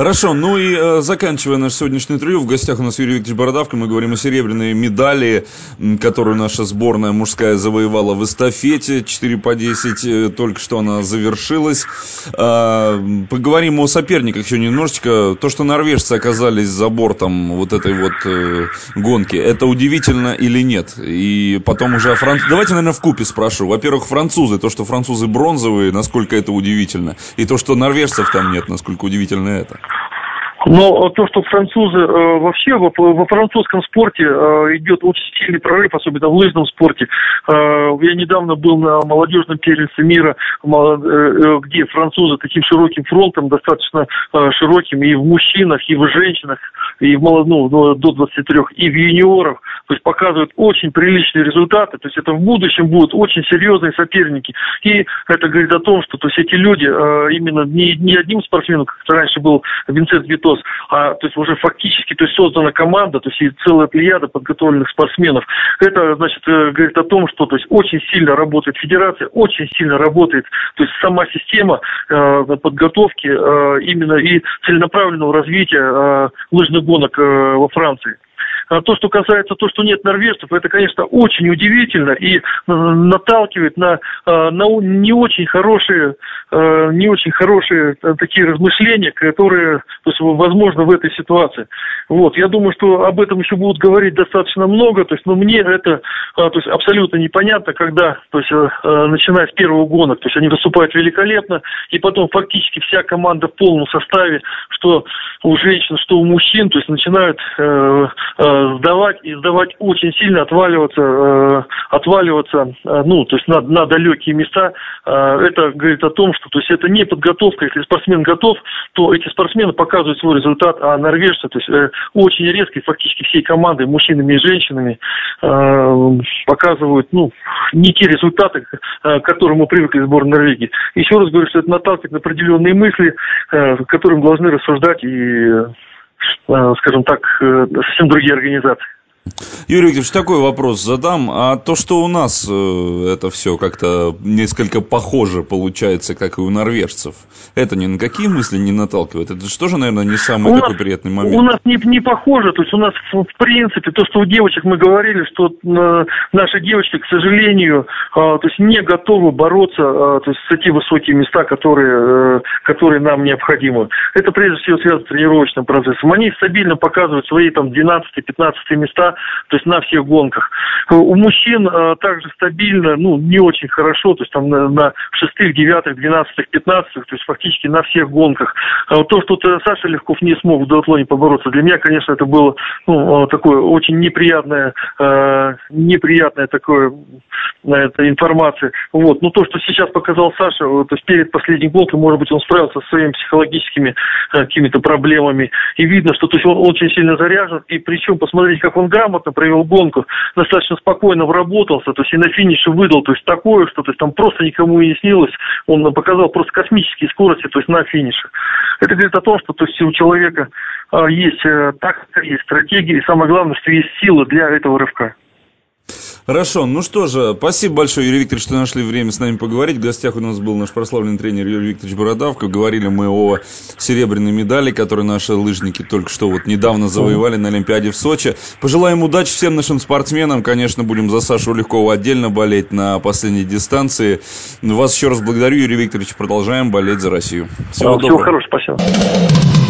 Хорошо, ну и э, заканчивая наш сегодняшний интервью, в гостях у нас Юрий Викторович Бородавка, мы говорим о серебряной медали, которую наша сборная мужская завоевала в эстафете, 4 по 10, э, только что она завершилась. Э, поговорим о соперниках еще немножечко. То, что норвежцы оказались за бортом вот этой вот э, гонки, это удивительно или нет? И потом уже о Франции. Давайте, наверное, в купе спрошу. Во-первых, французы, то, что французы бронзовые, насколько это удивительно, и то, что норвежцев там нет, насколько удивительно это. Но то, что французы э, вообще во, во французском спорте э, идет очень сильный прорыв, особенно в лыжном спорте. Э, я недавно был на молодежном первенстве мира, э, где французы таким широким фронтом, достаточно э, широким и в мужчинах, и в женщинах, и в молод, ну, до 23, и в юниорах. То есть показывают очень приличные результаты. То есть это в будущем будут очень серьезные соперники. И это говорит о том, что то есть эти люди э, именно не, не одним спортсменом, как раньше был Винсент Вито, Христос, а то есть уже фактически то есть создана команда, то есть и целая плеяда подготовленных спортсменов. Это, значит, э, говорит о том, что то есть очень сильно работает федерация, очень сильно работает, то есть сама система э, подготовки именно и целенаправленного развития лыжных гонок во Франции. А то, что касается то, что нет норвежцев, это, конечно, очень удивительно и э, наталкивает на, э, на не очень хорошие, э, не очень хорошие такие размышления, которые, то есть, возможно, в этой ситуации. Вот, я думаю, что об этом еще будут говорить достаточно много, то есть, но мне это, то есть, абсолютно непонятно, когда, то есть, начиная с первого гонок, то есть, они выступают великолепно, и потом фактически вся команда в полном составе, что у женщин, что у мужчин, то есть, начинают сдавать и сдавать очень сильно, отваливаться, э, отваливаться, э, ну, то есть на, на далекие места. Э, это говорит о том, что то есть это не подготовка. Если спортсмен готов, то эти спортсмены показывают свой результат, а норвежцы, то есть очень резко, фактически всей командой, мужчинами и женщинами, показывают, ну, не те результаты, к которым мы привыкли в сборной Норвегии. Еще раз говорю, что это наталкивает на определенные мысли, которым должны рассуждать и Э, скажем так, э, совсем другие организации. Юрий Викторович, такой вопрос задам. А то, что у нас э, это все как-то несколько похоже получается, как и у норвежцев, это ни на какие мысли не наталкивает? Это же тоже, наверное, не самый у такой нас, приятный момент. У нас не, не похоже. То есть у нас, в, принципе, то, что у девочек мы говорили, что э, наши девочки, к сожалению, э, то есть не готовы бороться то есть с эти высокие места, которые, которые нам необходимы. Это прежде всего связано с тренировочным процессом. Они стабильно показывают свои там 12-15 места то есть на всех гонках. У мужчин э, также стабильно, ну, не очень хорошо, то есть там на, на шестых, девятых, двенадцатых, пятнадцатых, то есть фактически на всех гонках. А то, что Саша Легков не смог в дуатлоне побороться, для меня, конечно, это было ну, э, такое очень неприятное, э, неприятное такое это информация. Вот. Но то, что сейчас показал Саша, то есть перед последней гонкой, может быть, он справился со своими психологическими какими-то проблемами. И видно, что то есть он очень сильно заряжен. И причем, посмотрите, как он грамотно провел гонку, достаточно спокойно вработался, то есть и на финише выдал, то есть такое, что то есть там просто никому не снилось, он показал просто космические скорости, то есть на финише. Это говорит о том, что то есть у человека а, есть э, тактика, есть стратегия, и самое главное, что есть сила для этого рывка. Хорошо, ну что же, спасибо большое, Юрий Викторович, что нашли время с нами поговорить. В гостях у нас был наш прославленный тренер Юрий Викторович Бородавка. Говорили мы о серебряной медали, которую наши лыжники только что вот недавно завоевали на Олимпиаде в Сочи. Пожелаем удачи всем нашим спортсменам. Конечно, будем за Сашу Легкова отдельно болеть на последней дистанции. Вас еще раз благодарю, Юрий Викторович. Продолжаем болеть за Россию. Всего, Всего доброго. хорошего, спасибо.